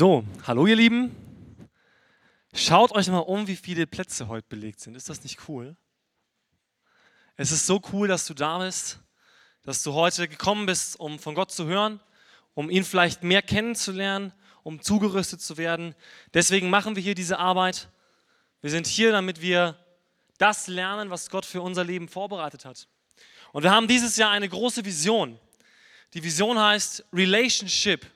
So, hallo ihr Lieben. Schaut euch mal um, wie viele Plätze heute belegt sind. Ist das nicht cool? Es ist so cool, dass du da bist, dass du heute gekommen bist, um von Gott zu hören, um ihn vielleicht mehr kennenzulernen, um zugerüstet zu werden. Deswegen machen wir hier diese Arbeit. Wir sind hier, damit wir das lernen, was Gott für unser Leben vorbereitet hat. Und wir haben dieses Jahr eine große Vision. Die Vision heißt Relationship.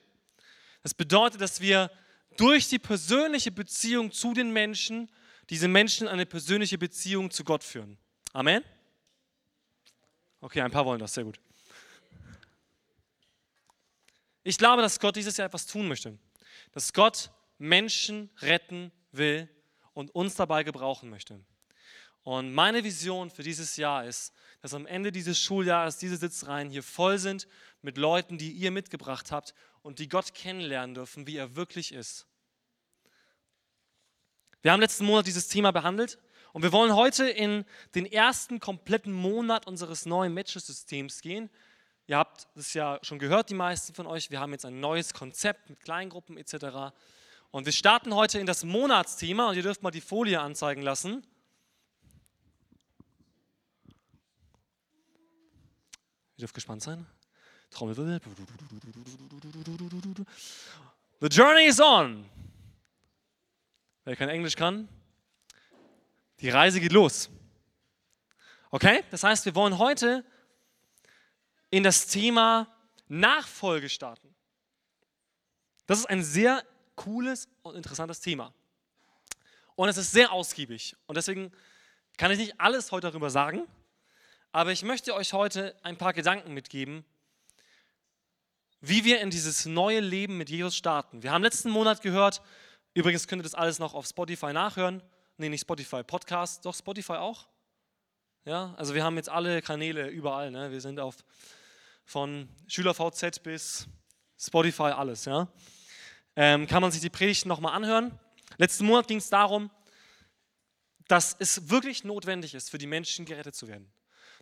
Das bedeutet, dass wir durch die persönliche Beziehung zu den Menschen diese Menschen eine persönliche Beziehung zu Gott führen. Amen? Okay, ein paar wollen das, sehr gut. Ich glaube, dass Gott dieses Jahr etwas tun möchte. Dass Gott Menschen retten will und uns dabei gebrauchen möchte. Und meine Vision für dieses Jahr ist, dass am Ende dieses Schuljahres diese Sitzreihen hier voll sind mit Leuten, die ihr mitgebracht habt und die Gott kennenlernen dürfen, wie er wirklich ist. Wir haben letzten Monat dieses Thema behandelt und wir wollen heute in den ersten kompletten Monat unseres neuen Matches-Systems gehen. Ihr habt es ja schon gehört, die meisten von euch. Wir haben jetzt ein neues Konzept mit Kleingruppen etc. Und wir starten heute in das Monatsthema und ihr dürft mal die Folie anzeigen lassen. Ihr dürft gespannt sein. Trommelwirbel. The journey is on. Wer kein Englisch kann, die Reise geht los. Okay? Das heißt, wir wollen heute in das Thema Nachfolge starten. Das ist ein sehr cooles und interessantes Thema. Und es ist sehr ausgiebig. Und deswegen kann ich nicht alles heute darüber sagen, aber ich möchte euch heute ein paar Gedanken mitgeben, wie wir in dieses neue Leben mit Jesus starten. Wir haben letzten Monat gehört, übrigens könnt ihr das alles noch auf Spotify nachhören. Nee, nicht Spotify, Podcast, doch Spotify auch. Ja, also wir haben jetzt alle Kanäle überall. Ne? Wir sind auf von SchülerVZ bis Spotify alles. Ja, ähm, kann man sich die Predigten nochmal anhören. Letzten Monat ging es darum, dass es wirklich notwendig ist, für die Menschen gerettet zu werden.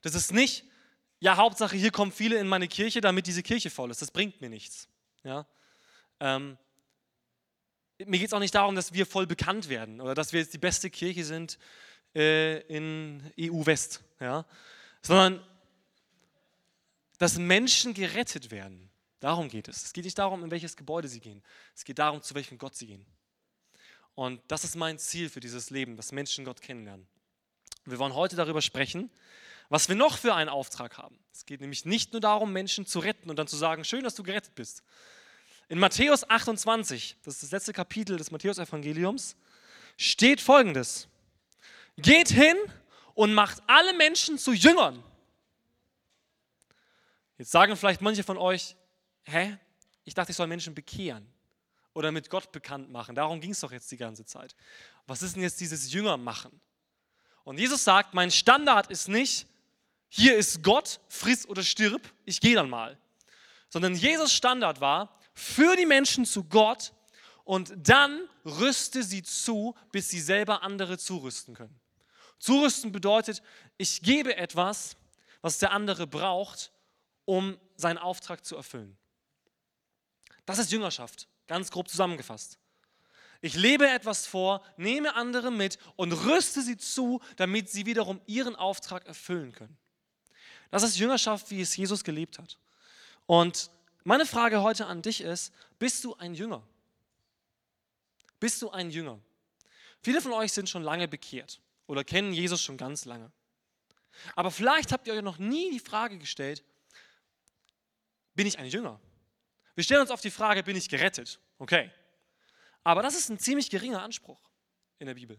Das ist nicht ja, Hauptsache, hier kommen viele in meine Kirche, damit diese Kirche voll ist. Das bringt mir nichts. Ja? Ähm, mir geht es auch nicht darum, dass wir voll bekannt werden oder dass wir jetzt die beste Kirche sind äh, in EU-West, ja? sondern dass Menschen gerettet werden. Darum geht es. Es geht nicht darum, in welches Gebäude sie gehen. Es geht darum, zu welchem Gott sie gehen. Und das ist mein Ziel für dieses Leben, dass Menschen Gott kennenlernen. Wir wollen heute darüber sprechen, was wir noch für einen Auftrag haben. Es geht nämlich nicht nur darum, Menschen zu retten und dann zu sagen, schön, dass du gerettet bist. In Matthäus 28, das ist das letzte Kapitel des Matthäus-Evangeliums, steht folgendes: Geht hin und macht alle Menschen zu Jüngern. Jetzt sagen vielleicht manche von euch, hä? Ich dachte, ich soll Menschen bekehren oder mit Gott bekannt machen. Darum ging es doch jetzt die ganze Zeit. Was ist denn jetzt dieses Jünger machen? Und Jesus sagt, mein Standard ist nicht, hier ist Gott, friss oder stirb, ich gehe dann mal. Sondern Jesus Standard war, für die Menschen zu Gott und dann rüste sie zu, bis sie selber andere zurüsten können. Zurüsten bedeutet, ich gebe etwas, was der andere braucht, um seinen Auftrag zu erfüllen. Das ist Jüngerschaft, ganz grob zusammengefasst. Ich lebe etwas vor, nehme andere mit und rüste sie zu, damit sie wiederum ihren Auftrag erfüllen können. Das ist Jüngerschaft, wie es Jesus gelebt hat. Und meine Frage heute an dich ist, bist du ein Jünger? Bist du ein Jünger? Viele von euch sind schon lange bekehrt oder kennen Jesus schon ganz lange. Aber vielleicht habt ihr euch noch nie die Frage gestellt, bin ich ein Jünger? Wir stellen uns auf die Frage, bin ich gerettet? Okay. Aber das ist ein ziemlich geringer Anspruch in der Bibel.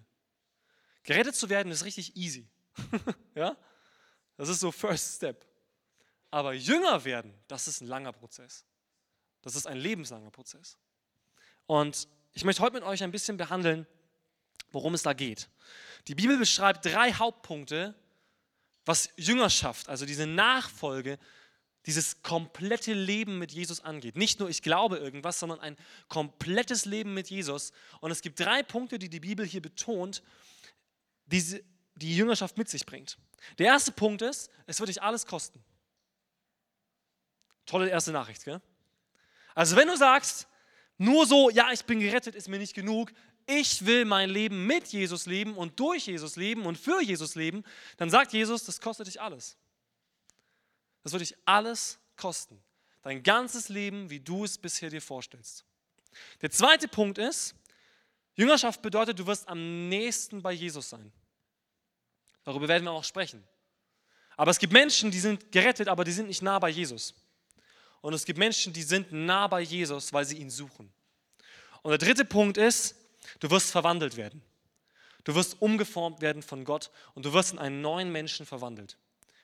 Gerettet zu werden ist richtig easy. ja? Das ist so First Step. Aber jünger werden, das ist ein langer Prozess. Das ist ein lebenslanger Prozess. Und ich möchte heute mit euch ein bisschen behandeln, worum es da geht. Die Bibel beschreibt drei Hauptpunkte, was Jüngerschaft, also diese Nachfolge, dieses komplette Leben mit Jesus angeht. Nicht nur ich glaube irgendwas, sondern ein komplettes Leben mit Jesus. Und es gibt drei Punkte, die die Bibel hier betont, die die Jüngerschaft mit sich bringt. Der erste Punkt ist, es wird dich alles kosten. Tolle erste Nachricht, gell? Also wenn du sagst, Nur so, ja, ich bin gerettet, ist mir nicht genug. Ich will mein Leben mit Jesus leben und durch Jesus leben und für Jesus leben. Dann sagt Jesus, das kostet dich alles. Das wird dich alles kosten. Dein ganzes Leben, wie du es bisher dir vorstellst. Der zweite Punkt ist, Jüngerschaft bedeutet, du wirst am nächsten bei Jesus sein. Darüber werden wir auch sprechen. Aber es gibt Menschen, die sind gerettet, aber die sind nicht nah bei Jesus. Und es gibt Menschen, die sind nah bei Jesus, weil sie ihn suchen. Und der dritte Punkt ist, du wirst verwandelt werden. Du wirst umgeformt werden von Gott und du wirst in einen neuen Menschen verwandelt,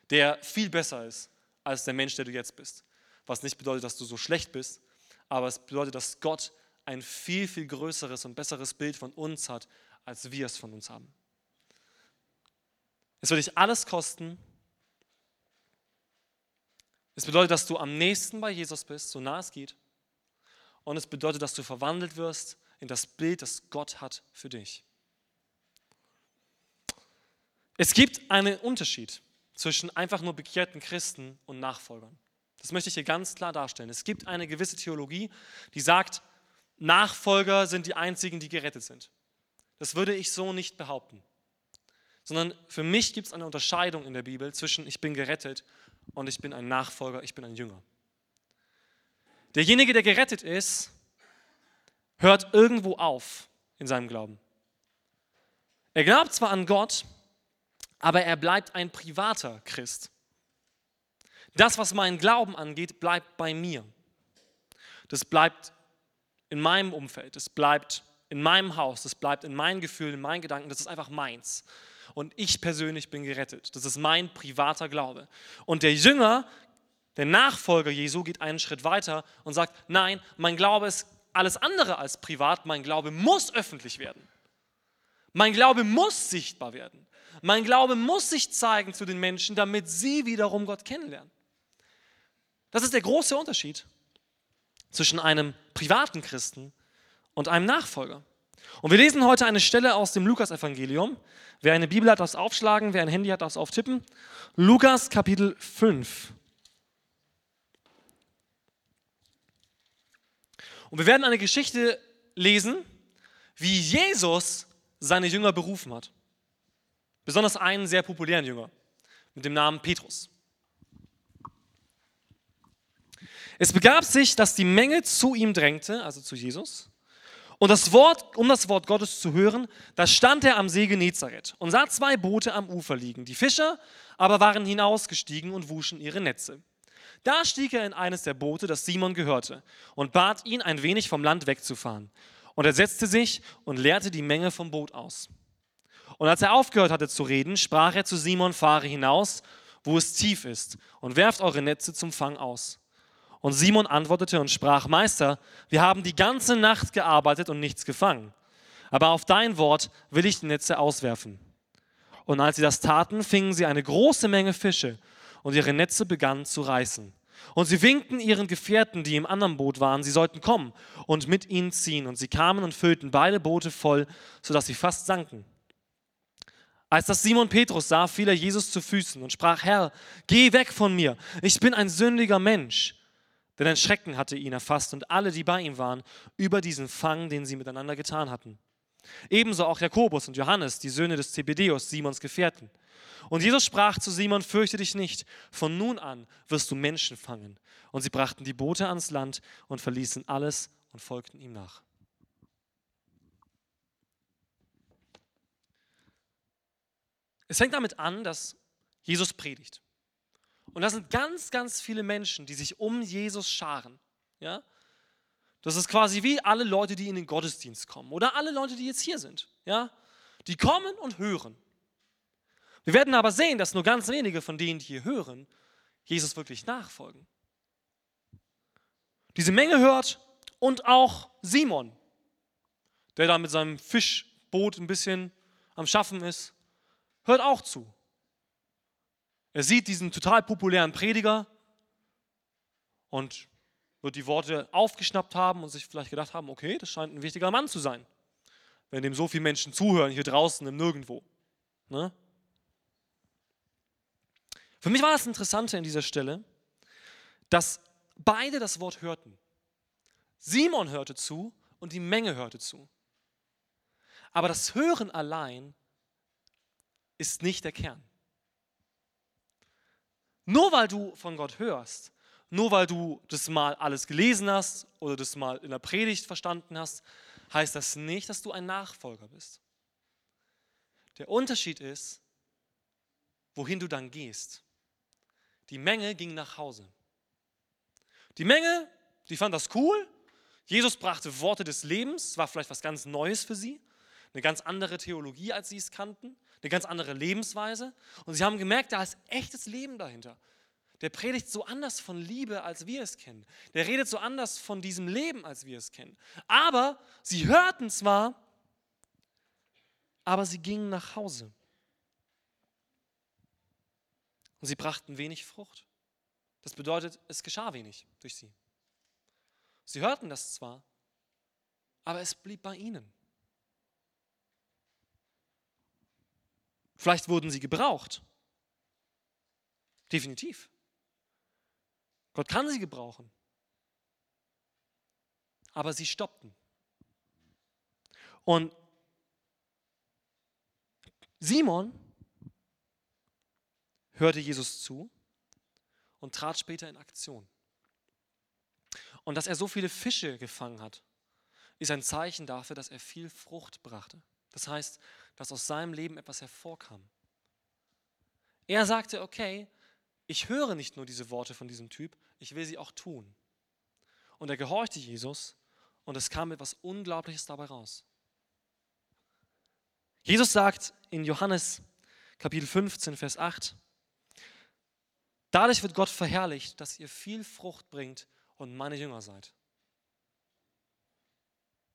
der viel besser ist als der Mensch, der du jetzt bist. Was nicht bedeutet, dass du so schlecht bist, aber es bedeutet, dass Gott ein viel, viel größeres und besseres Bild von uns hat, als wir es von uns haben. Es wird dich alles kosten. Es bedeutet, dass du am nächsten bei Jesus bist, so nah es geht. Und es bedeutet, dass du verwandelt wirst in das Bild, das Gott hat für dich. Es gibt einen Unterschied zwischen einfach nur bekehrten Christen und Nachfolgern. Das möchte ich hier ganz klar darstellen. Es gibt eine gewisse Theologie, die sagt, Nachfolger sind die einzigen, die gerettet sind. Das würde ich so nicht behaupten. Sondern für mich gibt es eine Unterscheidung in der Bibel zwischen ich bin gerettet und ich bin ein Nachfolger, ich bin ein Jünger. Derjenige, der gerettet ist, hört irgendwo auf in seinem Glauben. Er glaubt zwar an Gott, aber er bleibt ein privater Christ. Das, was meinen Glauben angeht, bleibt bei mir. Das bleibt in meinem Umfeld, es bleibt in meinem Haus, es bleibt in meinen Gefühlen, in meinen Gedanken, das ist einfach meins. Und ich persönlich bin gerettet. Das ist mein privater Glaube. Und der Jünger, der Nachfolger Jesu, geht einen Schritt weiter und sagt, nein, mein Glaube ist alles andere als privat, mein Glaube muss öffentlich werden. Mein Glaube muss sichtbar werden. Mein Glaube muss sich zeigen zu den Menschen, damit sie wiederum Gott kennenlernen. Das ist der große Unterschied zwischen einem privaten Christen und einem Nachfolger. Und wir lesen heute eine Stelle aus dem Lukas-Evangelium. Wer eine Bibel hat, darf es aufschlagen, wer ein Handy hat, darf es auftippen. Lukas Kapitel 5. Und wir werden eine Geschichte lesen, wie Jesus seine Jünger berufen hat. Besonders einen sehr populären Jünger mit dem Namen Petrus. Es begab sich, dass die Menge zu ihm drängte, also zu Jesus. Und das Wort, um das Wort Gottes zu hören, da stand er am See Genezareth und sah zwei Boote am Ufer liegen. Die Fischer aber waren hinausgestiegen und wuschen ihre Netze. Da stieg er in eines der Boote, das Simon gehörte, und bat ihn, ein wenig vom Land wegzufahren. Und er setzte sich und leerte die Menge vom Boot aus. Und als er aufgehört hatte zu reden, sprach er zu Simon, fahre hinaus, wo es tief ist, und werft eure Netze zum Fang aus. Und Simon antwortete und sprach, Meister, wir haben die ganze Nacht gearbeitet und nichts gefangen. Aber auf dein Wort will ich die Netze auswerfen. Und als sie das taten, fingen sie eine große Menge Fische und ihre Netze begannen zu reißen. Und sie winkten ihren Gefährten, die im anderen Boot waren, sie sollten kommen und mit ihnen ziehen. Und sie kamen und füllten beide Boote voll, sodass sie fast sanken. Als das Simon Petrus sah, fiel er Jesus zu Füßen und sprach, Herr, geh weg von mir, ich bin ein sündiger Mensch. Denn ein Schrecken hatte ihn erfasst und alle, die bei ihm waren, über diesen Fang, den sie miteinander getan hatten. Ebenso auch Jakobus und Johannes, die Söhne des Zebedeus, Simons Gefährten. Und Jesus sprach zu Simon, fürchte dich nicht, von nun an wirst du Menschen fangen. Und sie brachten die Boote ans Land und verließen alles und folgten ihm nach. Es fängt damit an, dass Jesus predigt. Und das sind ganz, ganz viele Menschen, die sich um Jesus scharen. Ja? Das ist quasi wie alle Leute, die in den Gottesdienst kommen oder alle Leute, die jetzt hier sind. Ja? Die kommen und hören. Wir werden aber sehen, dass nur ganz wenige von denen, die hier hören, Jesus wirklich nachfolgen. Diese Menge hört und auch Simon, der da mit seinem Fischboot ein bisschen am Schaffen ist, hört auch zu. Er sieht diesen total populären Prediger und wird die Worte aufgeschnappt haben und sich vielleicht gedacht haben, okay, das scheint ein wichtiger Mann zu sein, wenn dem so viele Menschen zuhören hier draußen im Nirgendwo. Ne? Für mich war das Interessante in dieser Stelle, dass beide das Wort hörten. Simon hörte zu und die Menge hörte zu. Aber das Hören allein ist nicht der Kern. Nur weil du von Gott hörst, nur weil du das mal alles gelesen hast oder das mal in der Predigt verstanden hast, heißt das nicht, dass du ein Nachfolger bist. Der Unterschied ist, wohin du dann gehst. Die Menge ging nach Hause. Die Menge, die fand das cool. Jesus brachte Worte des Lebens, war vielleicht was ganz Neues für sie, eine ganz andere Theologie, als sie es kannten, eine ganz andere Lebensweise. Und sie haben gemerkt, da ist echtes Leben dahinter. Der predigt so anders von Liebe, als wir es kennen. Der redet so anders von diesem Leben, als wir es kennen. Aber sie hörten zwar, aber sie gingen nach Hause. Und sie brachten wenig Frucht. Das bedeutet, es geschah wenig durch sie. Sie hörten das zwar, aber es blieb bei ihnen. Vielleicht wurden sie gebraucht. Definitiv. Gott kann sie gebrauchen. Aber sie stoppten. Und Simon hörte Jesus zu und trat später in Aktion. Und dass er so viele Fische gefangen hat, ist ein Zeichen dafür, dass er viel Frucht brachte. Das heißt, dass aus seinem Leben etwas hervorkam. Er sagte, okay, ich höre nicht nur diese Worte von diesem Typ, ich will sie auch tun. Und er gehorchte Jesus und es kam etwas Unglaubliches dabei raus. Jesus sagt in Johannes Kapitel 15, Vers 8, Dadurch wird Gott verherrlicht, dass ihr viel Frucht bringt und meine Jünger seid.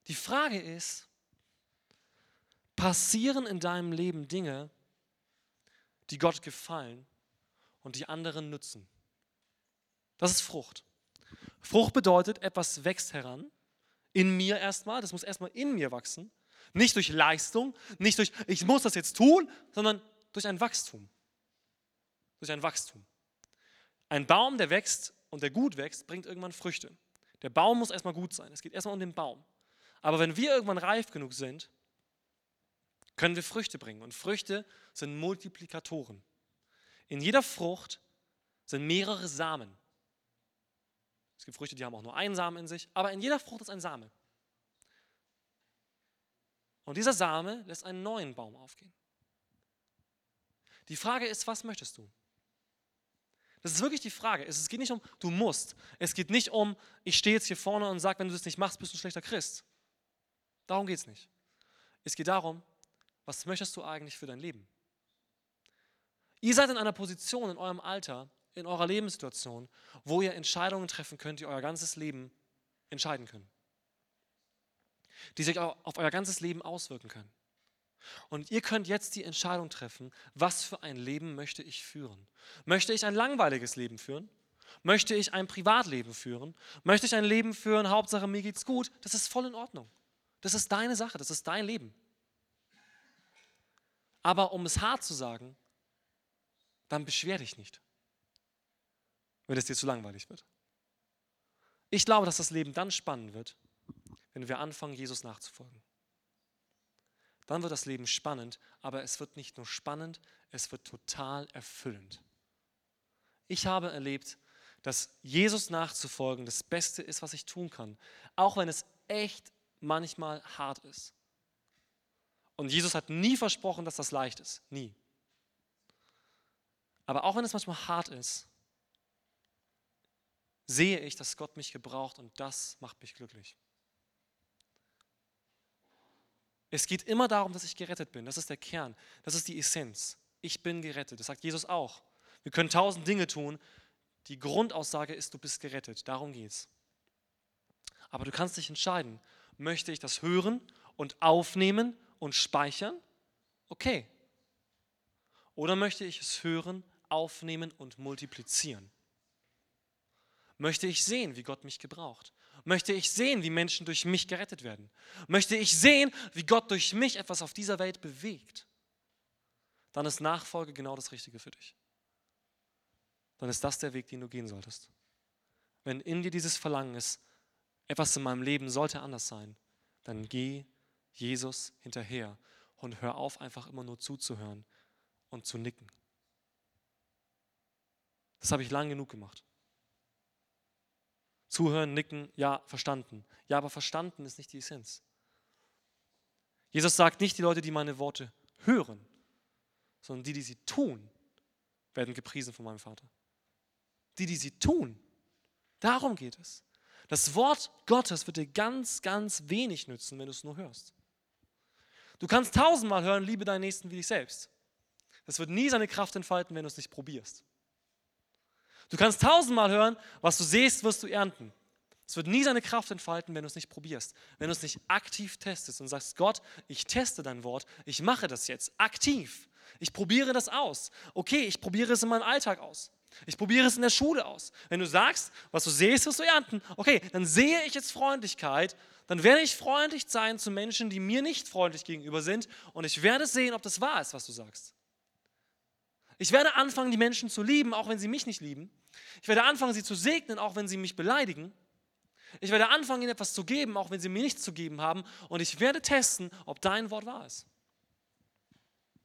Die Frage ist, passieren in deinem Leben Dinge, die Gott gefallen und die anderen nützen? Das ist Frucht. Frucht bedeutet, etwas wächst heran, in mir erstmal, das muss erstmal in mir wachsen, nicht durch Leistung, nicht durch, ich muss das jetzt tun, sondern durch ein Wachstum. Durch ein Wachstum. Ein Baum, der wächst und der gut wächst, bringt irgendwann Früchte. Der Baum muss erstmal gut sein. Es geht erstmal um den Baum. Aber wenn wir irgendwann reif genug sind, können wir Früchte bringen. Und Früchte sind Multiplikatoren. In jeder Frucht sind mehrere Samen. Es gibt Früchte, die haben auch nur einen Samen in sich, aber in jeder Frucht ist ein Same. Und dieser Same lässt einen neuen Baum aufgehen. Die Frage ist, was möchtest du? Das ist wirklich die Frage. Es geht nicht um, du musst. Es geht nicht um, ich stehe jetzt hier vorne und sage, wenn du das nicht machst, bist du ein schlechter Christ. Darum geht es nicht. Es geht darum, was möchtest du eigentlich für dein Leben? Ihr seid in einer Position in eurem Alter, in eurer Lebenssituation, wo ihr Entscheidungen treffen könnt, die euer ganzes Leben entscheiden können. Die sich auf euer ganzes Leben auswirken können. Und ihr könnt jetzt die Entscheidung treffen, was für ein Leben möchte ich führen? Möchte ich ein langweiliges Leben führen? Möchte ich ein Privatleben führen? Möchte ich ein Leben führen, Hauptsache mir geht's gut? Das ist voll in Ordnung. Das ist deine Sache, das ist dein Leben. Aber um es hart zu sagen, dann beschwer dich nicht, wenn es dir zu langweilig wird. Ich glaube, dass das Leben dann spannend wird, wenn wir anfangen, Jesus nachzufolgen. Dann wird das Leben spannend, aber es wird nicht nur spannend, es wird total erfüllend. Ich habe erlebt, dass Jesus nachzufolgen das Beste ist, was ich tun kann, auch wenn es echt manchmal hart ist. Und Jesus hat nie versprochen, dass das leicht ist, nie. Aber auch wenn es manchmal hart ist, sehe ich, dass Gott mich gebraucht und das macht mich glücklich. Es geht immer darum, dass ich gerettet bin. Das ist der Kern. Das ist die Essenz. Ich bin gerettet. Das sagt Jesus auch. Wir können tausend Dinge tun. Die Grundaussage ist, du bist gerettet. Darum geht's. Aber du kannst dich entscheiden, möchte ich das hören und aufnehmen und speichern? Okay. Oder möchte ich es hören, aufnehmen und multiplizieren? Möchte ich sehen, wie Gott mich gebraucht? Möchte ich sehen, wie Menschen durch mich gerettet werden? Möchte ich sehen, wie Gott durch mich etwas auf dieser Welt bewegt? Dann ist Nachfolge genau das Richtige für dich. Dann ist das der Weg, den du gehen solltest. Wenn in dir dieses Verlangen ist, etwas in meinem Leben sollte anders sein, dann geh Jesus hinterher und hör auf, einfach immer nur zuzuhören und zu nicken. Das habe ich lang genug gemacht. Zuhören, nicken, ja, verstanden. Ja, aber verstanden ist nicht die Essenz. Jesus sagt nicht, die Leute, die meine Worte hören, sondern die, die sie tun, werden gepriesen von meinem Vater. Die, die sie tun. Darum geht es. Das Wort Gottes wird dir ganz, ganz wenig nützen, wenn du es nur hörst. Du kannst tausendmal hören, liebe deinen Nächsten wie dich selbst. Das wird nie seine Kraft entfalten, wenn du es nicht probierst. Du kannst tausendmal hören, was du siehst, wirst du ernten. Es wird nie seine Kraft entfalten, wenn du es nicht probierst. Wenn du es nicht aktiv testest und sagst, Gott, ich teste dein Wort, ich mache das jetzt aktiv. Ich probiere das aus. Okay, ich probiere es in meinem Alltag aus. Ich probiere es in der Schule aus. Wenn du sagst, was du siehst, wirst du ernten. Okay, dann sehe ich jetzt Freundlichkeit. Dann werde ich freundlich sein zu Menschen, die mir nicht freundlich gegenüber sind. Und ich werde sehen, ob das wahr ist, was du sagst. Ich werde anfangen, die Menschen zu lieben, auch wenn sie mich nicht lieben. Ich werde anfangen, sie zu segnen, auch wenn sie mich beleidigen. Ich werde anfangen, ihnen etwas zu geben, auch wenn sie mir nichts zu geben haben. Und ich werde testen, ob dein Wort wahr ist.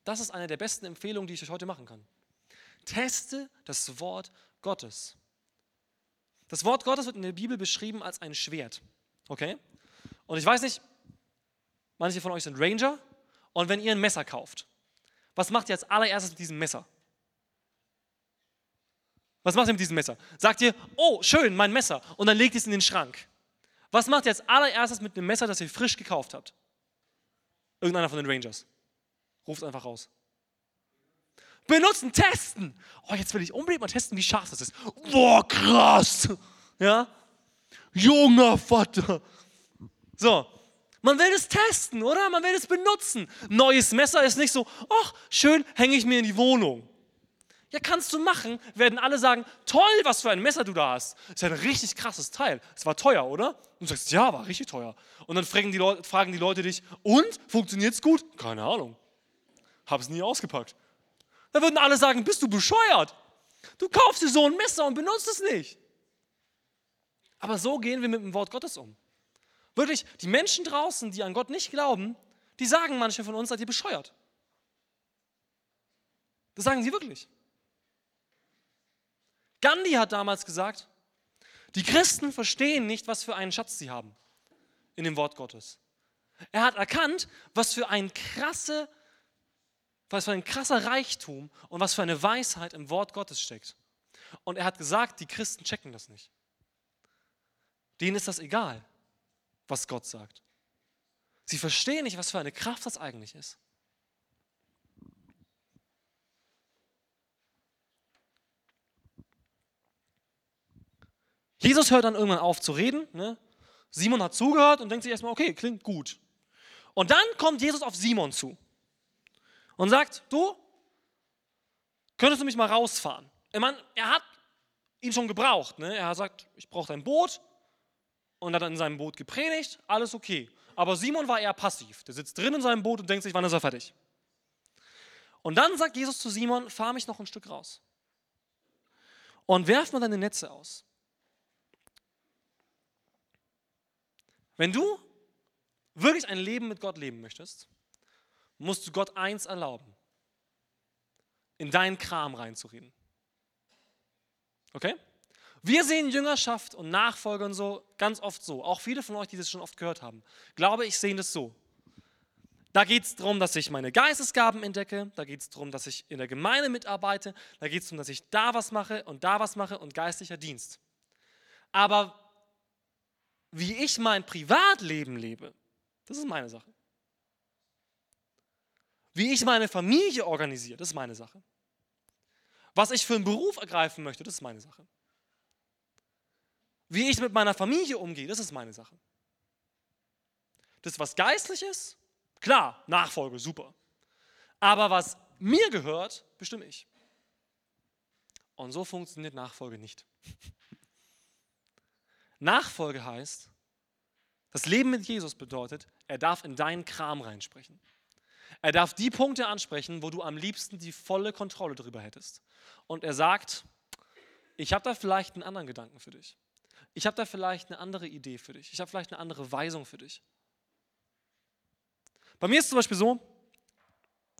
Das ist eine der besten Empfehlungen, die ich euch heute machen kann. Teste das Wort Gottes. Das Wort Gottes wird in der Bibel beschrieben als ein Schwert. Okay? Und ich weiß nicht, manche von euch sind Ranger. Und wenn ihr ein Messer kauft, was macht ihr als allererstes mit diesem Messer? Was macht ihr mit diesem Messer? Sagt ihr, oh, schön, mein Messer. Und dann legt ihr es in den Schrank. Was macht ihr als allererstes mit dem Messer, das ihr frisch gekauft habt? Irgendeiner von den Rangers. Ruft einfach raus. Benutzen, testen. Oh, jetzt will ich unbedingt mal testen, wie scharf das ist. Boah, krass. Ja? Junger Vater. So, man will es testen, oder? Man will es benutzen. Neues Messer ist nicht so, ach, schön, hänge ich mir in die Wohnung. Ja, kannst du machen, werden alle sagen, toll, was für ein Messer du da hast. Ist ja ein richtig krasses Teil. Es war teuer, oder? Und du sagst, ja, war richtig teuer. Und dann fragen die, Leute, fragen die Leute dich, und, funktioniert es gut? Keine Ahnung. Hab's nie ausgepackt. Da würden alle sagen, bist du bescheuert? Du kaufst dir so ein Messer und benutzt es nicht. Aber so gehen wir mit dem Wort Gottes um. Wirklich, die Menschen draußen, die an Gott nicht glauben, die sagen manche von uns, seid ihr bescheuert. Das sagen sie wirklich. Gandhi hat damals gesagt, die Christen verstehen nicht, was für einen Schatz sie haben in dem Wort Gottes. Er hat erkannt, was für ein krasse, was für ein krasser Reichtum und was für eine Weisheit im Wort Gottes steckt. Und er hat gesagt, die Christen checken das nicht. Denen ist das egal, was Gott sagt. Sie verstehen nicht, was für eine Kraft das eigentlich ist. Jesus hört dann irgendwann auf zu reden. Ne? Simon hat zugehört und denkt sich erstmal, okay, klingt gut. Und dann kommt Jesus auf Simon zu und sagt, du, könntest du mich mal rausfahren? Ich meine, er hat ihn schon gebraucht. Ne? Er hat gesagt, ich brauche dein Boot und hat dann in seinem Boot gepredigt, alles okay. Aber Simon war eher passiv. Der sitzt drin in seinem Boot und denkt sich, wann ist er fertig? Und dann sagt Jesus zu Simon, fahr mich noch ein Stück raus. Und werf mal deine Netze aus. Wenn du wirklich ein Leben mit Gott leben möchtest, musst du Gott eins erlauben, in deinen Kram reinzureden. Okay? Wir sehen Jüngerschaft und Nachfolge und so ganz oft so. Auch viele von euch, die das schon oft gehört haben, glaube ich, sehen das so. Da geht es darum, dass ich meine Geistesgaben entdecke, da geht es darum, dass ich in der Gemeinde mitarbeite, da geht es darum, dass ich da was mache und da was mache und geistlicher Dienst. Aber wie ich mein Privatleben lebe, das ist meine Sache. Wie ich meine Familie organisiere, das ist meine Sache. Was ich für einen Beruf ergreifen möchte, das ist meine Sache. Wie ich mit meiner Familie umgehe, das ist meine Sache. Das, was geistlich ist, klar, Nachfolge, super. Aber was mir gehört, bestimme ich. Und so funktioniert Nachfolge nicht. Nachfolge heißt, das Leben mit Jesus bedeutet, er darf in deinen Kram reinsprechen. Er darf die Punkte ansprechen, wo du am liebsten die volle Kontrolle darüber hättest. Und er sagt, ich habe da vielleicht einen anderen Gedanken für dich. ich habe da vielleicht eine andere Idee für dich. Ich habe vielleicht eine andere Weisung für dich. Bei mir ist es zum Beispiel so,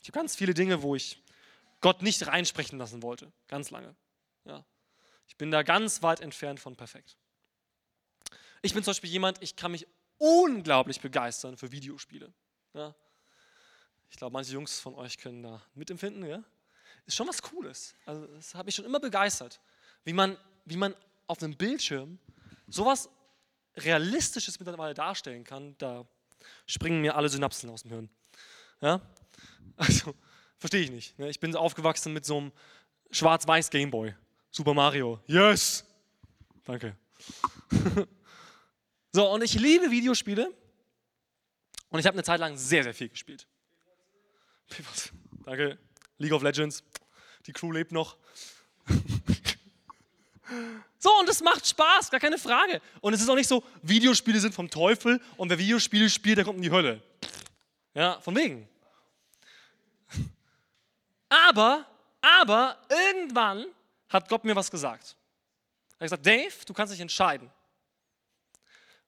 ich habe ganz viele Dinge, wo ich Gott nicht reinsprechen lassen wollte, ganz lange. Ja. Ich bin da ganz weit entfernt von perfekt. Ich bin zum Beispiel jemand, ich kann mich unglaublich begeistern für Videospiele. Ja. Ich glaube, manche Jungs von euch können da mitempfinden. Ja. Ist schon was Cooles. Also, das hat mich schon immer begeistert, wie man, wie man auf einem Bildschirm sowas Realistisches mittlerweile darstellen kann. Da springen mir alle Synapsen aus dem Hirn. Ja? Also, verstehe ich nicht. Ne? Ich bin aufgewachsen mit so einem schwarz-weiß Gameboy. Super Mario. Yes! Danke. so, und ich liebe Videospiele. Und ich habe eine Zeit lang sehr, sehr viel gespielt. Danke. League of Legends. Die Crew lebt noch. So, und es macht Spaß, gar keine Frage. Und es ist auch nicht so, Videospiele sind vom Teufel und wer Videospiele spielt, der kommt in die Hölle. Ja, von wegen. Aber, aber irgendwann hat Gott mir was gesagt. Er hat gesagt, Dave, du kannst dich entscheiden.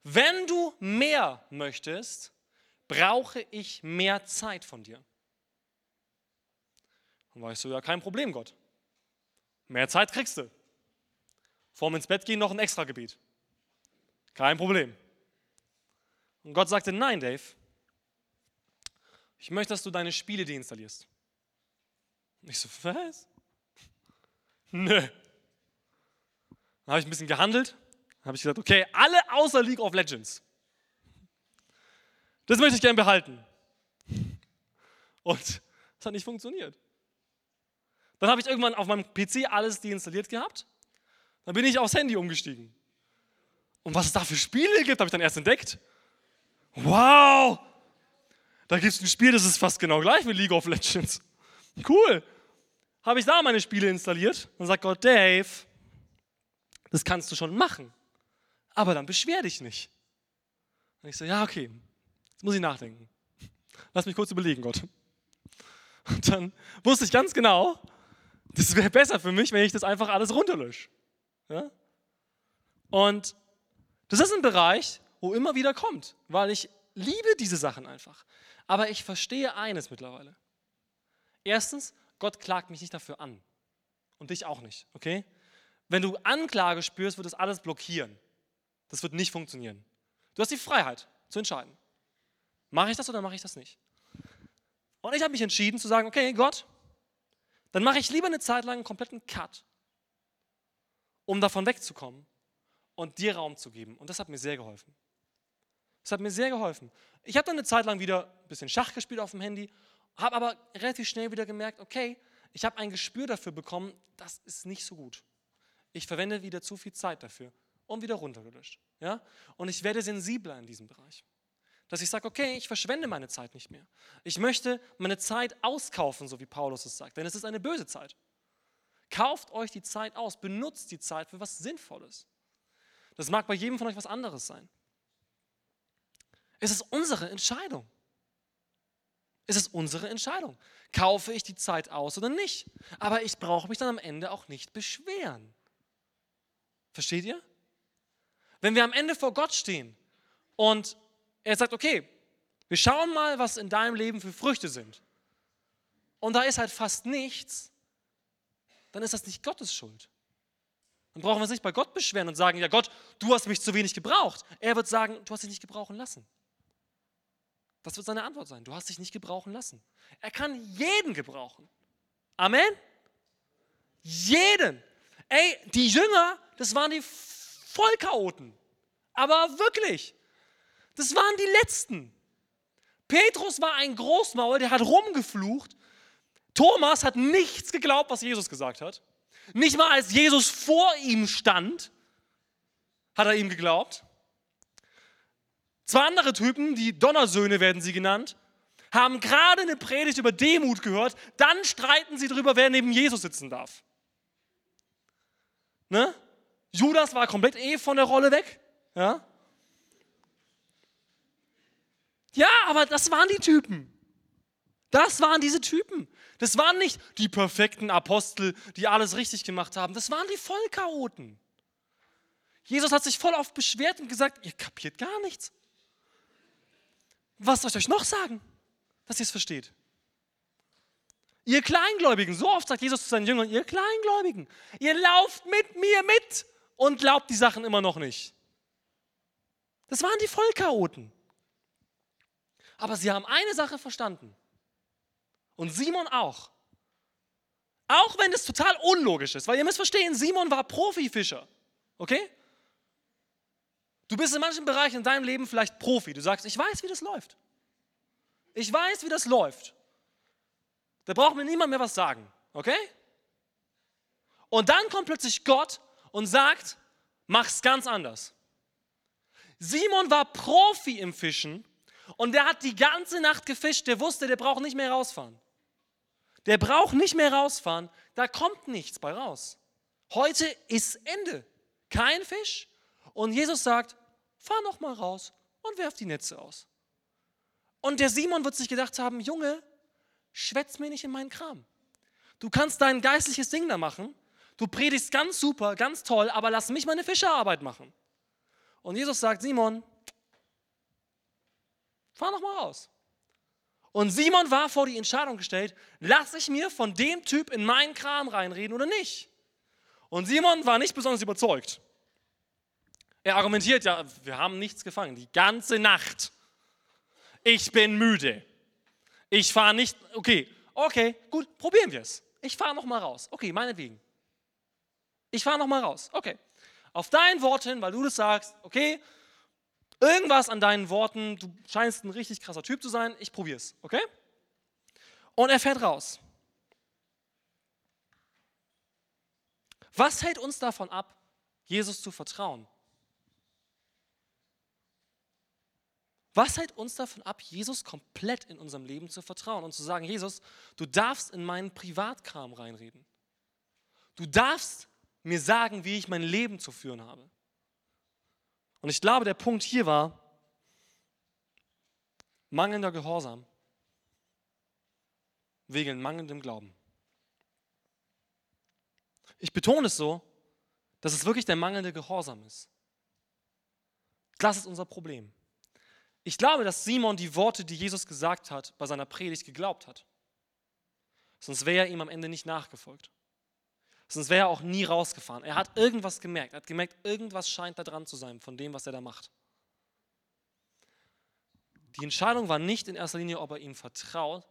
Wenn du mehr möchtest, brauche ich mehr Zeit von dir. Dann war ich so, ja, kein Problem, Gott. Mehr Zeit kriegst du. Vorm ins Bett gehen noch ein extra Gebet. Kein Problem. Und Gott sagte, nein, Dave, ich möchte, dass du deine Spiele deinstallierst. Und ich so, was? Nö. Dann habe ich ein bisschen gehandelt. Dann habe ich gesagt, okay, alle außer League of Legends. Das möchte ich gerne behalten. Und das hat nicht funktioniert. Dann habe ich irgendwann auf meinem PC alles deinstalliert gehabt dann bin ich aufs Handy umgestiegen. Und was es da für Spiele gibt, habe ich dann erst entdeckt. Wow! Da gibt es ein Spiel, das ist fast genau gleich wie League of Legends. Cool. Habe ich da meine Spiele installiert. Dann sagt Gott, Dave, das kannst du schon machen. Aber dann beschwer dich nicht. Und ich so, ja, okay. Jetzt muss ich nachdenken. Lass mich kurz überlegen, Gott. Und dann wusste ich ganz genau, das wäre besser für mich, wenn ich das einfach alles runterlösche. Ja? Und das ist ein Bereich, wo immer wieder kommt, weil ich liebe diese Sachen einfach. Aber ich verstehe eines mittlerweile. Erstens, Gott klagt mich nicht dafür an. Und dich auch nicht, okay? Wenn du Anklage spürst, wird das alles blockieren. Das wird nicht funktionieren. Du hast die Freiheit zu entscheiden. Mache ich das oder mache ich das nicht? Und ich habe mich entschieden zu sagen, okay, Gott, dann mache ich lieber eine Zeit lang einen kompletten Cut um davon wegzukommen und dir Raum zu geben. Und das hat mir sehr geholfen. Das hat mir sehr geholfen. Ich habe dann eine Zeit lang wieder ein bisschen Schach gespielt auf dem Handy, habe aber relativ schnell wieder gemerkt, okay, ich habe ein Gespür dafür bekommen, das ist nicht so gut. Ich verwende wieder zu viel Zeit dafür und wieder runtergelöscht. Ja? Und ich werde sensibler in diesem Bereich. Dass ich sage, okay, ich verschwende meine Zeit nicht mehr. Ich möchte meine Zeit auskaufen, so wie Paulus es sagt, denn es ist eine böse Zeit. Kauft euch die Zeit aus, benutzt die Zeit für was Sinnvolles. Das mag bei jedem von euch was anderes sein. Es ist unsere Entscheidung. Es ist unsere Entscheidung. Kaufe ich die Zeit aus oder nicht? Aber ich brauche mich dann am Ende auch nicht beschweren. Versteht ihr? Wenn wir am Ende vor Gott stehen und er sagt, okay, wir schauen mal, was in deinem Leben für Früchte sind. Und da ist halt fast nichts, dann ist das nicht Gottes Schuld. Dann brauchen wir uns nicht bei Gott beschweren und sagen, ja Gott, du hast mich zu wenig gebraucht. Er wird sagen, du hast dich nicht gebrauchen lassen. Das wird seine Antwort sein. Du hast dich nicht gebrauchen lassen. Er kann jeden gebrauchen. Amen? Jeden. Ey, die Jünger, das waren die Vollchaoten. Aber wirklich. Das waren die Letzten. Petrus war ein Großmaul, der hat rumgeflucht Thomas hat nichts geglaubt, was Jesus gesagt hat. Nicht mal als Jesus vor ihm stand, hat er ihm geglaubt. Zwei andere Typen, die Donnersöhne werden sie genannt, haben gerade eine Predigt über Demut gehört, dann streiten sie darüber, wer neben Jesus sitzen darf. Ne? Judas war komplett eh von der Rolle weg. Ja? Ja, aber das waren die Typen. Das waren diese Typen. Das waren nicht die perfekten Apostel, die alles richtig gemacht haben. Das waren die Vollchaoten. Jesus hat sich voll oft beschwert und gesagt, ihr kapiert gar nichts. Was soll ich euch noch sagen, dass ihr es versteht? Ihr Kleingläubigen, so oft sagt Jesus zu seinen Jüngern, ihr Kleingläubigen, ihr lauft mit mir mit und glaubt die Sachen immer noch nicht. Das waren die Vollchaoten. Aber sie haben eine Sache verstanden. Und Simon auch. Auch wenn es total unlogisch ist, weil ihr müsst verstehen, Simon war Profifischer. Okay? Du bist in manchen Bereichen in deinem Leben vielleicht Profi. Du sagst, ich weiß, wie das läuft. Ich weiß, wie das läuft. Da braucht mir niemand mehr was sagen. Okay? Und dann kommt plötzlich Gott und sagt, mach's ganz anders. Simon war Profi im Fischen und der hat die ganze Nacht gefischt. Der wusste, der braucht nicht mehr rausfahren. Der braucht nicht mehr rausfahren. Da kommt nichts bei raus. Heute ist Ende. Kein Fisch. Und Jesus sagt, fahr noch mal raus und werf die Netze aus. Und der Simon wird sich gedacht haben, Junge, schwätz mir nicht in meinen Kram. Du kannst dein geistliches Ding da machen. Du predigst ganz super, ganz toll, aber lass mich meine Fischerarbeit machen. Und Jesus sagt, Simon, fahr noch mal raus. Und Simon war vor die Entscheidung gestellt, lasse ich mir von dem Typ in meinen Kram reinreden oder nicht? Und Simon war nicht besonders überzeugt. Er argumentiert ja, wir haben nichts gefangen, die ganze Nacht. Ich bin müde. Ich fahre nicht, okay, okay, gut, probieren wir es. Ich fahre noch mal raus. Okay, meinetwegen. Ich fahre noch mal raus. Okay. Auf dein Wort hin, weil du das sagst, okay, irgendwas an deinen Worten, du scheinst ein richtig krasser Typ zu sein, ich probiere es, okay? Und er fährt raus. Was hält uns davon ab, Jesus zu vertrauen? Was hält uns davon ab, Jesus komplett in unserem Leben zu vertrauen und zu sagen, Jesus, du darfst in meinen Privatkram reinreden. Du darfst mir sagen, wie ich mein Leben zu führen habe. Und ich glaube, der Punkt hier war mangelnder Gehorsam wegen mangelndem Glauben. Ich betone es so, dass es wirklich der mangelnde Gehorsam ist. Das ist unser Problem. Ich glaube, dass Simon die Worte, die Jesus gesagt hat, bei seiner Predigt geglaubt hat. Sonst wäre er ihm am Ende nicht nachgefolgt. Sonst wäre er auch nie rausgefahren. Er hat irgendwas gemerkt. Er hat gemerkt, irgendwas scheint da dran zu sein von dem, was er da macht. Die Entscheidung war nicht in erster Linie, ob er ihm vertraut,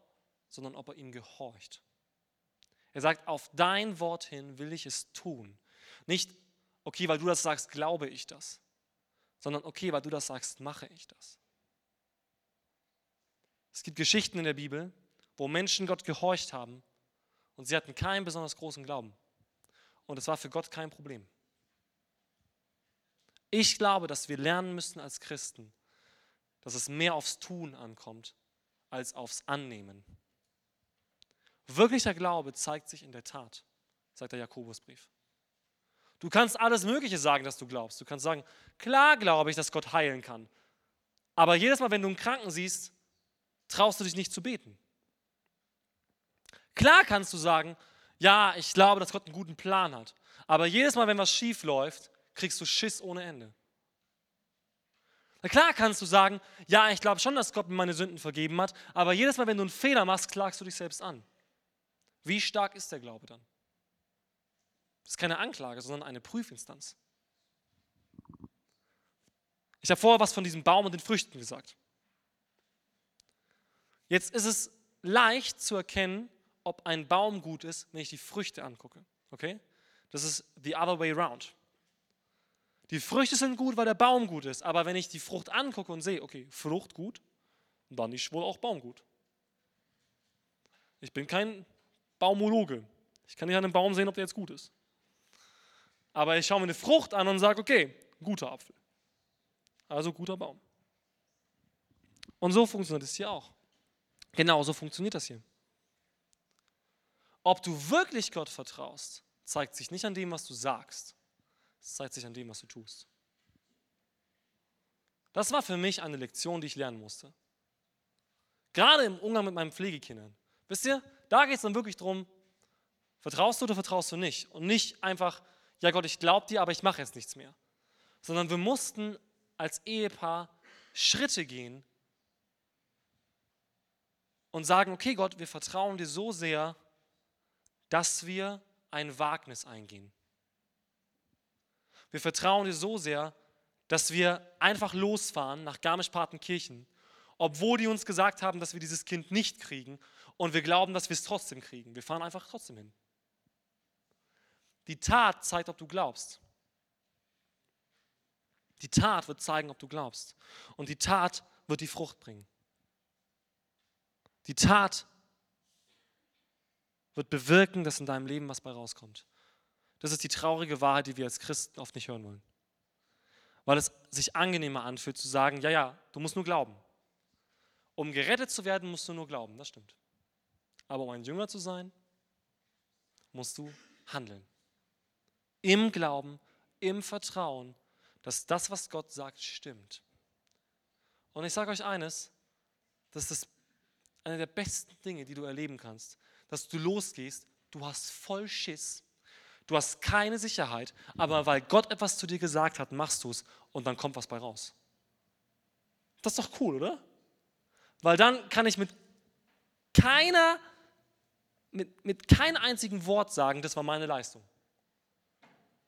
sondern ob er ihm gehorcht. Er sagt, auf dein Wort hin will ich es tun. Nicht, okay, weil du das sagst, glaube ich das, sondern okay, weil du das sagst, mache ich das. Es gibt Geschichten in der Bibel, wo Menschen Gott gehorcht haben und sie hatten keinen besonders großen Glauben. Und es war für Gott kein Problem. Ich glaube, dass wir lernen müssen als Christen, dass es mehr aufs Tun ankommt als aufs Annehmen. Wirklicher Glaube zeigt sich in der Tat, sagt der Jakobusbrief. Du kannst alles Mögliche sagen, dass du glaubst. Du kannst sagen, klar glaube ich, dass Gott heilen kann. Aber jedes Mal, wenn du einen Kranken siehst, traust du dich nicht zu beten. Klar kannst du sagen, ja, ich glaube, dass Gott einen guten Plan hat. Aber jedes Mal, wenn was schief läuft, kriegst du Schiss ohne Ende. Na klar kannst du sagen, ja, ich glaube schon, dass Gott mir meine Sünden vergeben hat, aber jedes Mal, wenn du einen Fehler machst, klagst du dich selbst an. Wie stark ist der Glaube dann? Das ist keine Anklage, sondern eine Prüfinstanz. Ich habe vorher was von diesem Baum und den Früchten gesagt. Jetzt ist es leicht zu erkennen, ob ein Baum gut ist, wenn ich die Früchte angucke. Okay? Das ist the other way around. Die Früchte sind gut, weil der Baum gut ist. Aber wenn ich die Frucht angucke und sehe, okay, Frucht gut, dann ist wohl auch Baum gut. Ich bin kein Baumologe. Ich kann nicht an einem Baum sehen, ob der jetzt gut ist. Aber ich schaue mir eine Frucht an und sage, okay, guter Apfel. Also guter Baum. Und so funktioniert es hier auch. Genau so funktioniert das hier. Ob du wirklich Gott vertraust, zeigt sich nicht an dem, was du sagst. Es zeigt sich an dem, was du tust. Das war für mich eine Lektion, die ich lernen musste. Gerade im Umgang mit meinen Pflegekindern. Wisst ihr, da geht es dann wirklich darum, vertraust du oder vertraust du nicht? Und nicht einfach, ja Gott, ich glaube dir, aber ich mache jetzt nichts mehr. sondern wir mussten als Ehepaar Schritte gehen und sagen, okay Gott, wir vertrauen dir so sehr, dass wir ein Wagnis eingehen. Wir vertrauen dir so sehr, dass wir einfach losfahren nach Garmisch-Partenkirchen, obwohl die uns gesagt haben, dass wir dieses Kind nicht kriegen und wir glauben, dass wir es trotzdem kriegen. Wir fahren einfach trotzdem hin. Die Tat zeigt, ob du glaubst. Die Tat wird zeigen, ob du glaubst. Und die Tat wird die Frucht bringen. Die Tat wird bewirken, dass in deinem Leben was bei rauskommt. Das ist die traurige Wahrheit, die wir als Christen oft nicht hören wollen. Weil es sich angenehmer anfühlt zu sagen, ja, ja, du musst nur glauben. Um gerettet zu werden, musst du nur glauben, das stimmt. Aber um ein Jünger zu sein, musst du handeln. Im Glauben, im Vertrauen, dass das, was Gott sagt, stimmt. Und ich sage euch eines, das ist eine der besten Dinge, die du erleben kannst, dass du losgehst, du hast voll Schiss, du hast keine Sicherheit, aber weil Gott etwas zu dir gesagt hat, machst du es und dann kommt was bei raus. Das ist doch cool, oder? Weil dann kann ich mit keiner, mit, mit keinem einzigen Wort sagen, das war meine Leistung.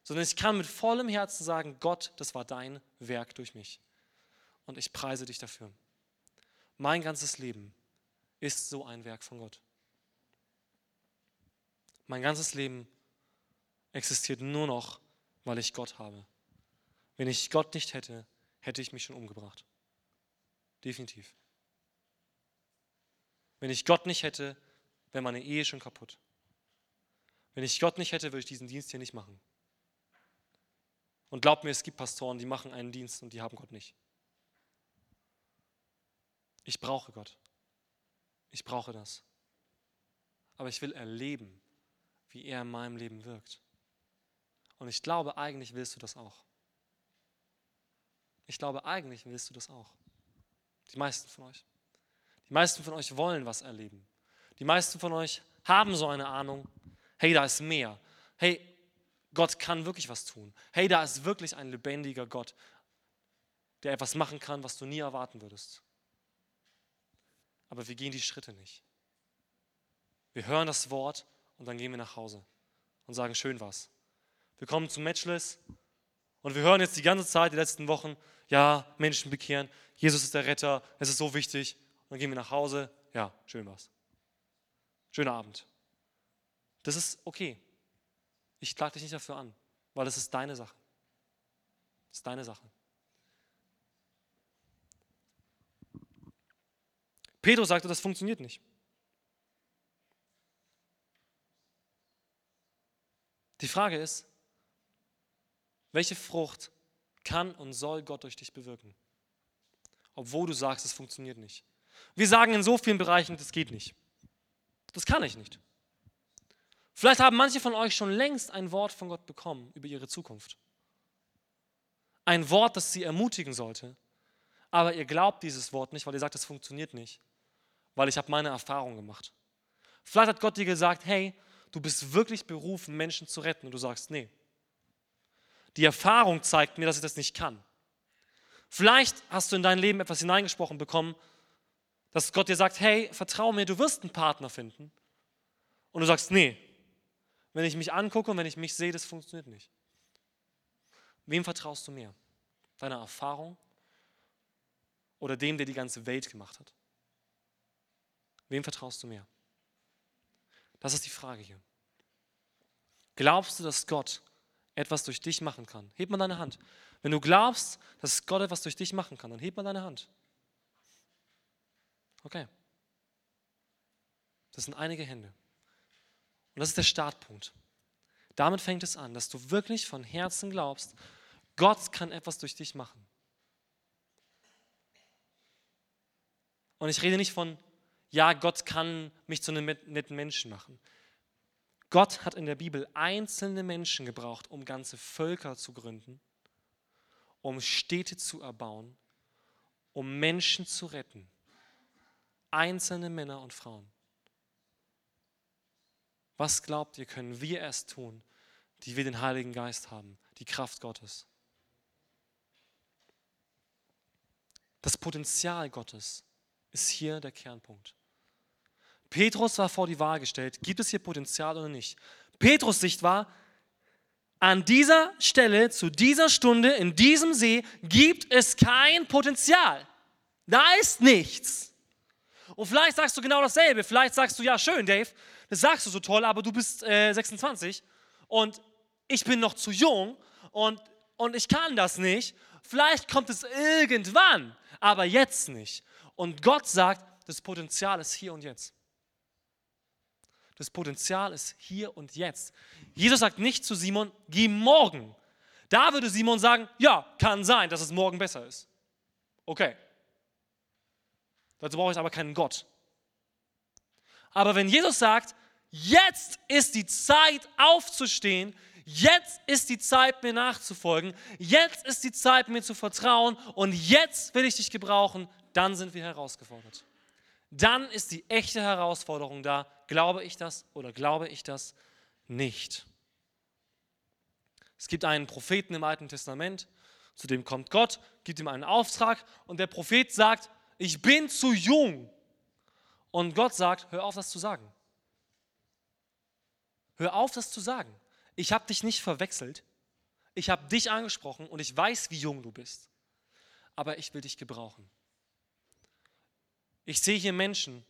Sondern ich kann mit vollem Herzen sagen, Gott, das war dein Werk durch mich. Und ich preise dich dafür. Mein ganzes Leben ist so ein Werk von Gott. Mein ganzes Leben existiert nur noch, weil ich Gott habe. Wenn ich Gott nicht hätte, hätte ich mich schon umgebracht. Definitiv. Wenn ich Gott nicht hätte, wäre meine Ehe schon kaputt. Wenn ich Gott nicht hätte, würde ich diesen Dienst hier nicht machen. Und glaubt mir, es gibt Pastoren, die machen einen Dienst und die haben Gott nicht. Ich brauche Gott. Ich brauche das. Aber ich will erleben, wie er in meinem Leben wirkt. Und ich glaube, eigentlich willst du das auch. Ich glaube, eigentlich willst du das auch. Die meisten von euch. Die meisten von euch wollen was erleben. Die meisten von euch haben so eine Ahnung, hey, da ist mehr. Hey, Gott kann wirklich was tun. Hey, da ist wirklich ein lebendiger Gott, der etwas machen kann, was du nie erwarten würdest aber wir gehen die Schritte nicht. Wir hören das Wort und dann gehen wir nach Hause und sagen, schön was. Wir kommen zum Matchless und wir hören jetzt die ganze Zeit, die letzten Wochen, ja, Menschen bekehren, Jesus ist der Retter, es ist so wichtig. Und dann gehen wir nach Hause, ja, schön was. Schöner Abend. Das ist okay. Ich klage dich nicht dafür an, weil das ist deine Sache. Das ist deine Sache. Petrus sagte, das funktioniert nicht. Die Frage ist, welche Frucht kann und soll Gott durch dich bewirken? Obwohl du sagst, es funktioniert nicht. Wir sagen in so vielen Bereichen, das geht nicht. Das kann ich nicht. Vielleicht haben manche von euch schon längst ein Wort von Gott bekommen über ihre Zukunft. Ein Wort, das sie ermutigen sollte. Aber ihr glaubt dieses Wort nicht, weil ihr sagt, es funktioniert nicht weil ich habe meine Erfahrung gemacht. Vielleicht hat Gott dir gesagt, hey, du bist wirklich berufen, Menschen zu retten. Und du sagst, nee. Die Erfahrung zeigt mir, dass ich das nicht kann. Vielleicht hast du in dein Leben etwas hineingesprochen bekommen, dass Gott dir sagt, hey, vertrau mir, du wirst einen Partner finden. Und du sagst, nee, wenn ich mich angucke und wenn ich mich sehe, das funktioniert nicht. Wem vertraust du mehr? Deiner Erfahrung oder dem, der die ganze Welt gemacht hat? Wem vertraust du mehr? Das ist die Frage hier. Glaubst du, dass Gott etwas durch dich machen kann? Heb mal deine Hand. Wenn du glaubst, dass Gott etwas durch dich machen kann, dann heb mal deine Hand. Okay. Das sind einige Hände. Und das ist der Startpunkt. Damit fängt es an, dass du wirklich von Herzen glaubst, Gott kann etwas durch dich machen. Und ich rede nicht von ja, Gott kann mich zu einem netten Menschen machen. Gott hat in der Bibel einzelne Menschen gebraucht, um ganze Völker zu gründen, um Städte zu erbauen, um Menschen zu retten. Einzelne Männer und Frauen. Was glaubt ihr, können wir erst tun, die wir den Heiligen Geist haben, die Kraft Gottes? Das Potenzial Gottes ist hier der Kernpunkt. Petrus war vor die Wahl gestellt, gibt es hier Potenzial oder nicht? Petrus Sicht war, an dieser Stelle, zu dieser Stunde, in diesem See gibt es kein Potenzial. Da ist nichts. Und vielleicht sagst du genau dasselbe. Vielleicht sagst du, ja, schön, Dave, das sagst du so toll, aber du bist äh, 26 und ich bin noch zu jung und, und ich kann das nicht. Vielleicht kommt es irgendwann, aber jetzt nicht. Und Gott sagt, das Potenzial ist hier und jetzt. Das Potenzial ist hier und jetzt. Jesus sagt nicht zu Simon, geh morgen. Da würde Simon sagen, ja, kann sein, dass es morgen besser ist. Okay. Dazu brauche ich aber keinen Gott. Aber wenn Jesus sagt, jetzt ist die Zeit aufzustehen, jetzt ist die Zeit mir nachzufolgen, jetzt ist die Zeit mir zu vertrauen und jetzt will ich dich gebrauchen, dann sind wir herausgefordert. Dann ist die echte Herausforderung da, glaube ich das oder glaube ich das nicht. Es gibt einen Propheten im Alten Testament, zu dem kommt Gott, gibt ihm einen Auftrag und der Prophet sagt, ich bin zu jung. Und Gott sagt, hör auf, das zu sagen. Hör auf, das zu sagen. Ich habe dich nicht verwechselt. Ich habe dich angesprochen und ich weiß, wie jung du bist. Aber ich will dich gebrauchen. Ich sehe hier Menschen,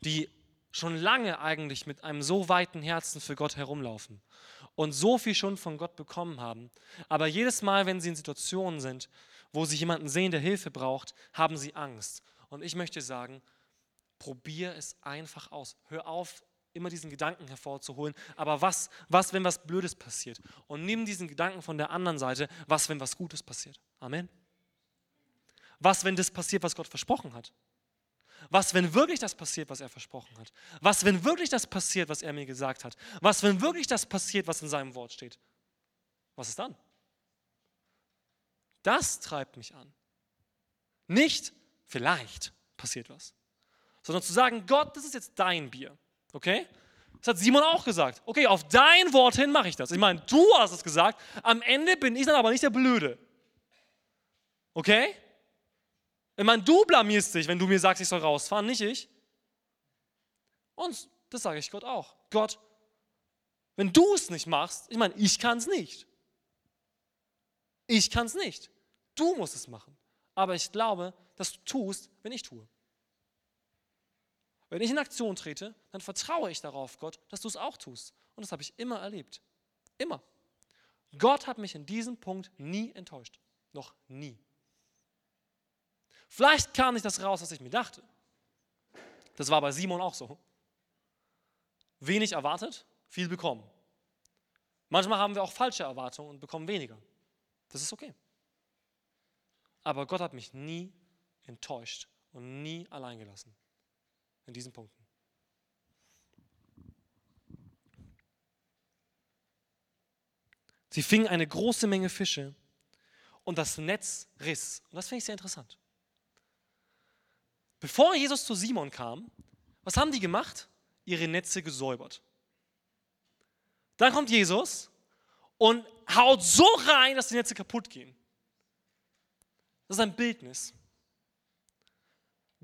die schon lange eigentlich mit einem so weiten Herzen für Gott herumlaufen und so viel schon von Gott bekommen haben. Aber jedes Mal, wenn sie in Situationen sind, wo sie jemanden sehen, der Hilfe braucht, haben sie Angst. Und ich möchte sagen, probier es einfach aus. Hör auf, immer diesen Gedanken hervorzuholen. Aber was, was, wenn was Blödes passiert? Und nimm diesen Gedanken von der anderen Seite, was, wenn was Gutes passiert? Amen. Was, wenn das passiert, was Gott versprochen hat? Was, wenn wirklich das passiert, was er versprochen hat? Was, wenn wirklich das passiert, was er mir gesagt hat? Was, wenn wirklich das passiert, was in seinem Wort steht? Was ist dann? Das treibt mich an. Nicht vielleicht passiert was, sondern zu sagen, Gott, das ist jetzt dein Bier. Okay? Das hat Simon auch gesagt. Okay, auf dein Wort hin mache ich das. Ich meine, du hast es gesagt. Am Ende bin ich dann aber nicht der Blöde. Okay? Ich meine, du blamierst dich, wenn du mir sagst, ich soll rausfahren, nicht ich. Und das sage ich Gott auch. Gott, wenn du es nicht machst, ich meine, ich kann es nicht. Ich kann es nicht. Du musst es machen. Aber ich glaube, dass du tust, wenn ich tue. Wenn ich in Aktion trete, dann vertraue ich darauf, Gott, dass du es auch tust. Und das habe ich immer erlebt. Immer. Gott hat mich in diesem Punkt nie enttäuscht. Noch nie. Vielleicht kam nicht das raus, was ich mir dachte. Das war bei Simon auch so. Wenig erwartet, viel bekommen. Manchmal haben wir auch falsche Erwartungen und bekommen weniger. Das ist okay. Aber Gott hat mich nie enttäuscht und nie allein gelassen in diesen Punkten. Sie fingen eine große Menge Fische und das Netz riss. Und das finde ich sehr interessant. Bevor Jesus zu Simon kam, was haben die gemacht? Ihre Netze gesäubert. Dann kommt Jesus und haut so rein, dass die Netze kaputt gehen. Das ist ein Bildnis.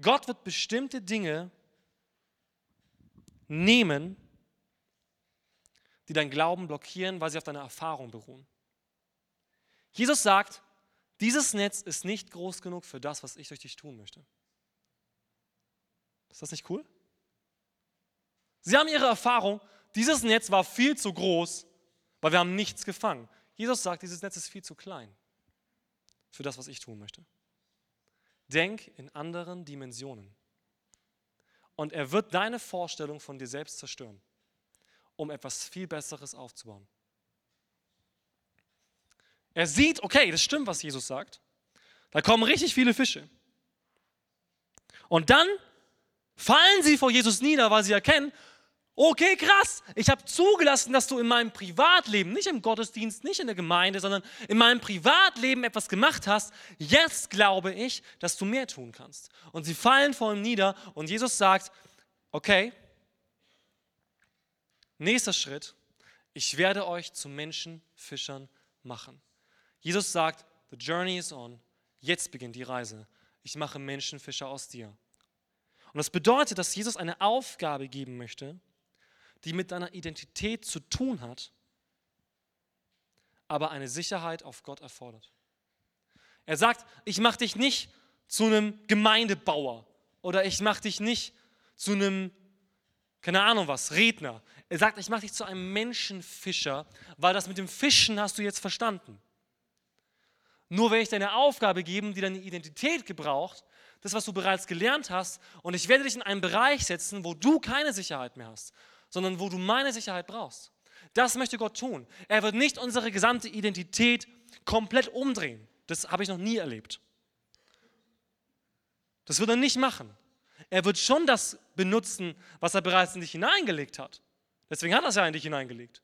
Gott wird bestimmte Dinge nehmen, die dein Glauben blockieren, weil sie auf deiner Erfahrung beruhen. Jesus sagt, dieses Netz ist nicht groß genug für das, was ich durch dich tun möchte. Ist das nicht cool? Sie haben ihre Erfahrung, dieses Netz war viel zu groß, weil wir haben nichts gefangen. Jesus sagt, dieses Netz ist viel zu klein für das, was ich tun möchte. Denk in anderen Dimensionen. Und er wird deine Vorstellung von dir selbst zerstören, um etwas viel Besseres aufzubauen. Er sieht, okay, das stimmt, was Jesus sagt. Da kommen richtig viele Fische. Und dann fallen sie vor Jesus nieder, weil sie erkennen, okay, krass, ich habe zugelassen, dass du in meinem Privatleben, nicht im Gottesdienst, nicht in der Gemeinde, sondern in meinem Privatleben etwas gemacht hast. Jetzt glaube ich, dass du mehr tun kannst. Und sie fallen vor ihm nieder und Jesus sagt, okay, nächster Schritt, ich werde euch zu Menschenfischern machen. Jesus sagt, the journey is on. jetzt beginnt die Reise. Ich mache Menschenfischer aus dir. Und das bedeutet, dass Jesus eine Aufgabe geben möchte, die mit deiner Identität zu tun hat, aber eine Sicherheit auf Gott erfordert. Er sagt, ich mache dich nicht zu einem Gemeindebauer oder ich mache dich nicht zu einem, keine Ahnung was, Redner. Er sagt, ich mache dich zu einem Menschenfischer, weil das mit dem Fischen hast du jetzt verstanden. Nur werde ich dir eine Aufgabe geben, die deine Identität gebraucht, das, was du bereits gelernt hast, und ich werde dich in einen Bereich setzen, wo du keine Sicherheit mehr hast, sondern wo du meine Sicherheit brauchst. Das möchte Gott tun. Er wird nicht unsere gesamte Identität komplett umdrehen. Das habe ich noch nie erlebt. Das wird er nicht machen. Er wird schon das benutzen, was er bereits in dich hineingelegt hat. Deswegen hat er es ja in dich hineingelegt.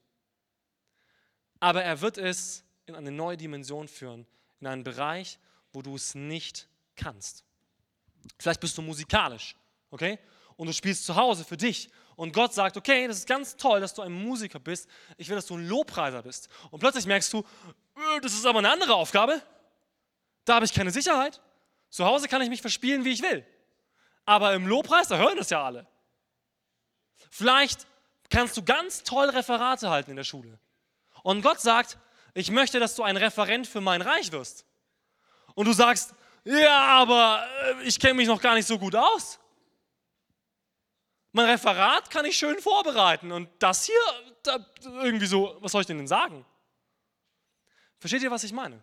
Aber er wird es in eine neue Dimension führen, in einen Bereich, wo du es nicht kannst. Vielleicht bist du musikalisch, okay? Und du spielst zu Hause für dich. Und Gott sagt, okay, das ist ganz toll, dass du ein Musiker bist. Ich will, dass du ein Lobpreiser bist. Und plötzlich merkst du, äh, das ist aber eine andere Aufgabe. Da habe ich keine Sicherheit. Zu Hause kann ich mich verspielen, wie ich will. Aber im Lobpreis, da hören das ja alle. Vielleicht kannst du ganz toll Referate halten in der Schule. Und Gott sagt, ich möchte, dass du ein Referent für mein Reich wirst. Und du sagst, ja, aber äh, ich kenne mich noch gar nicht so gut aus. Mein Referat kann ich schön vorbereiten und das hier, da, irgendwie so, was soll ich denn sagen? Versteht ihr, was ich meine?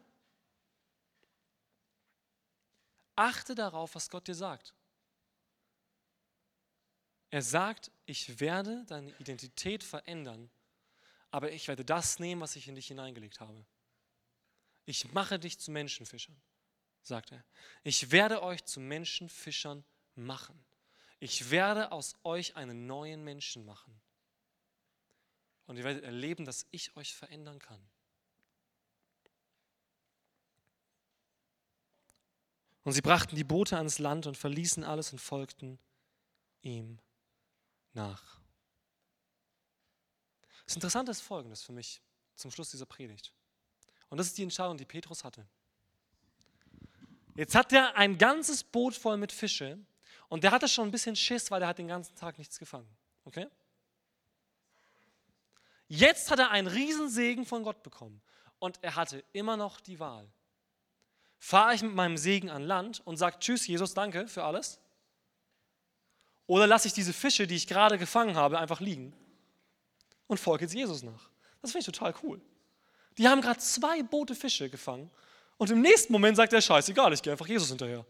Achte darauf, was Gott dir sagt. Er sagt, ich werde deine Identität verändern, aber ich werde das nehmen, was ich in dich hineingelegt habe. Ich mache dich zu Menschenfischern, sagt er. Ich werde euch zu Menschenfischern machen. Ich werde aus euch einen neuen Menschen machen. Und ihr werdet erleben, dass ich euch verändern kann. Und sie brachten die Boote ans Land und verließen alles und folgten ihm nach. Das Interessante ist Folgendes für mich zum Schluss dieser Predigt. Und das ist die Entscheidung, die Petrus hatte. Jetzt hat er ein ganzes Boot voll mit Fische und der hatte schon ein bisschen Schiss, weil er hat den ganzen Tag nichts gefangen. Okay? Jetzt hat er einen Riesensegen von Gott bekommen und er hatte immer noch die Wahl fahre ich mit meinem Segen an Land und sage Tschüss, Jesus, danke für alles? Oder lasse ich diese Fische, die ich gerade gefangen habe, einfach liegen und folge jetzt Jesus nach? Das finde ich total cool. Die haben gerade zwei Boote Fische gefangen und im nächsten Moment sagt er, scheißegal, ich gehe einfach Jesus hinterher.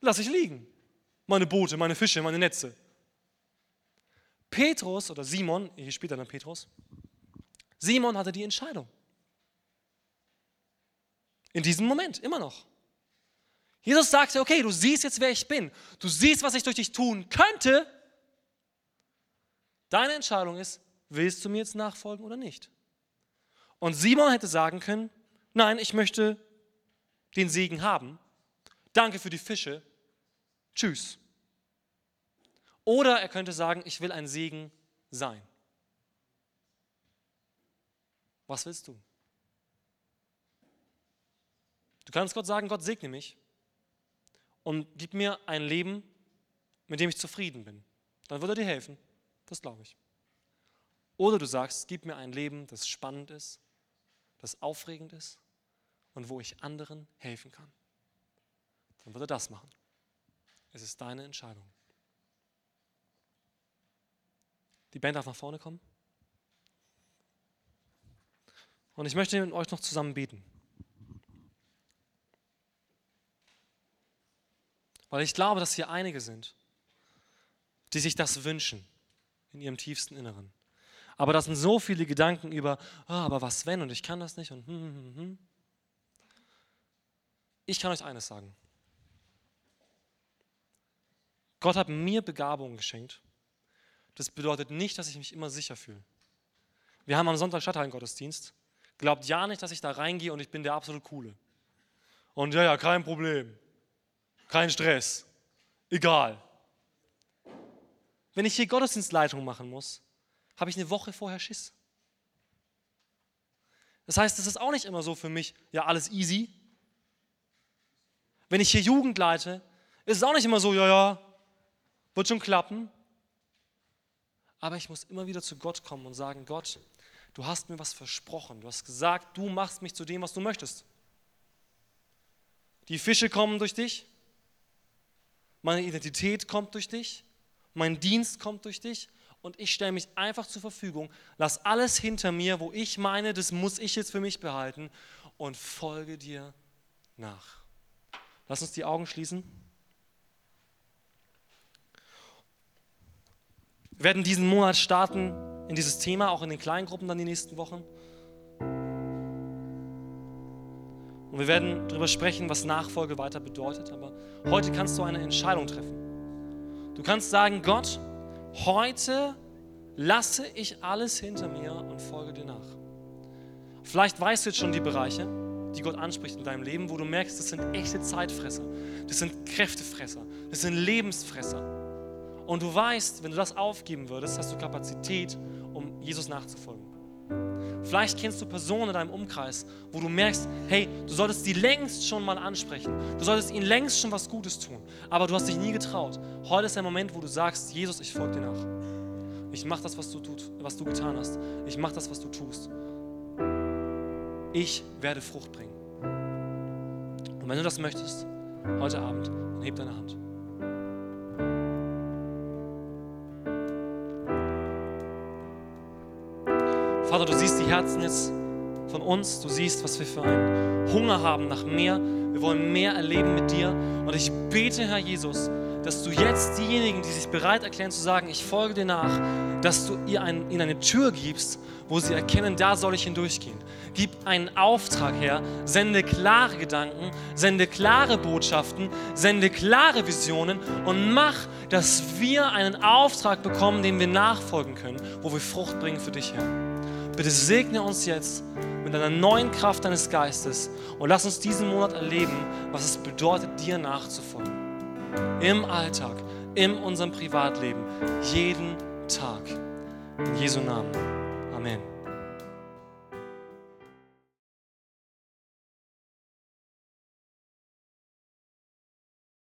Lass ich liegen. Meine Boote, meine Fische, meine Netze. Petrus oder Simon, hier später dann Petrus, Simon hatte die Entscheidung. In diesem Moment, immer noch. Jesus sagte, okay, du siehst jetzt, wer ich bin. Du siehst, was ich durch dich tun könnte. Deine Entscheidung ist, willst du mir jetzt nachfolgen oder nicht? Und Simon hätte sagen können, nein, ich möchte den Segen haben. Danke für die Fische. Tschüss. Oder er könnte sagen, ich will ein Segen sein. Was willst du? Du kannst Gott sagen, Gott segne mich und gib mir ein Leben, mit dem ich zufrieden bin. Dann wird er dir helfen. Das glaube ich. Oder du sagst, gib mir ein Leben, das spannend ist, das aufregend ist und wo ich anderen helfen kann. Dann wird er das machen. Es ist deine Entscheidung. Die Band darf nach vorne kommen. Und ich möchte mit euch noch zusammen beten. Weil ich glaube, dass hier einige sind, die sich das wünschen in ihrem tiefsten Inneren. Aber das sind so viele Gedanken über, oh, aber was wenn und ich kann das nicht und hm, hm, hm. hm. Ich kann euch eines sagen. Gott hat mir Begabungen geschenkt. Das bedeutet nicht, dass ich mich immer sicher fühle. Wir haben am Sonntag Stadthallen-Gottesdienst. Glaubt ja nicht, dass ich da reingehe und ich bin der absolut Coole. Und ja, ja, kein Problem. Kein Stress. Egal. Wenn ich hier Gottesdienstleitung machen muss, habe ich eine Woche vorher Schiss. Das heißt, es ist auch nicht immer so für mich, ja, alles easy. Wenn ich hier Jugend leite, ist es auch nicht immer so, ja, ja, wird schon klappen. Aber ich muss immer wieder zu Gott kommen und sagen, Gott, du hast mir was versprochen. Du hast gesagt, du machst mich zu dem, was du möchtest. Die Fische kommen durch dich. Meine Identität kommt durch dich. Mein Dienst kommt durch dich. Und ich stelle mich einfach zur Verfügung. Lass alles hinter mir, wo ich meine, das muss ich jetzt für mich behalten. Und folge dir nach. Lass uns die Augen schließen. Wir werden diesen Monat starten in dieses Thema, auch in den kleinen Gruppen dann die nächsten Wochen. Und wir werden darüber sprechen, was Nachfolge weiter bedeutet. Aber heute kannst du eine Entscheidung treffen. Du kannst sagen, Gott, heute lasse ich alles hinter mir und folge dir nach. Vielleicht weißt du jetzt schon die Bereiche, die Gott anspricht in deinem Leben, wo du merkst, das sind echte Zeitfresser, das sind Kräftefresser, das sind Lebensfresser. Und du weißt, wenn du das aufgeben würdest, hast du Kapazität, um Jesus nachzufolgen. Vielleicht kennst du Personen in deinem Umkreis, wo du merkst, hey, du solltest die längst schon mal ansprechen. Du solltest ihnen längst schon was Gutes tun. Aber du hast dich nie getraut. Heute ist der Moment, wo du sagst, Jesus, ich folge dir nach. Ich mache das, was du, was du getan hast. Ich mache das, was du tust ich werde Frucht bringen. Und wenn du das möchtest, heute Abend, dann heb deine Hand. Vater, du siehst die Herzen jetzt von uns, du siehst, was wir für einen Hunger haben nach mehr. Wir wollen mehr erleben mit dir. Und ich bete, Herr Jesus, dass du jetzt diejenigen, die sich bereit erklären zu sagen, ich folge dir nach, dass du ihnen eine Tür gibst, wo sie erkennen, da soll ich hindurchgehen. Gib einen Auftrag her, sende klare Gedanken, sende klare Botschaften, sende klare Visionen und mach, dass wir einen Auftrag bekommen, dem wir nachfolgen können, wo wir Frucht bringen für dich, Herr. Bitte segne uns jetzt mit einer neuen Kraft deines Geistes und lass uns diesen Monat erleben, was es bedeutet, dir nachzufolgen. Im Alltag, in unserem Privatleben, jeden Tag. In Jesu Namen. Amen.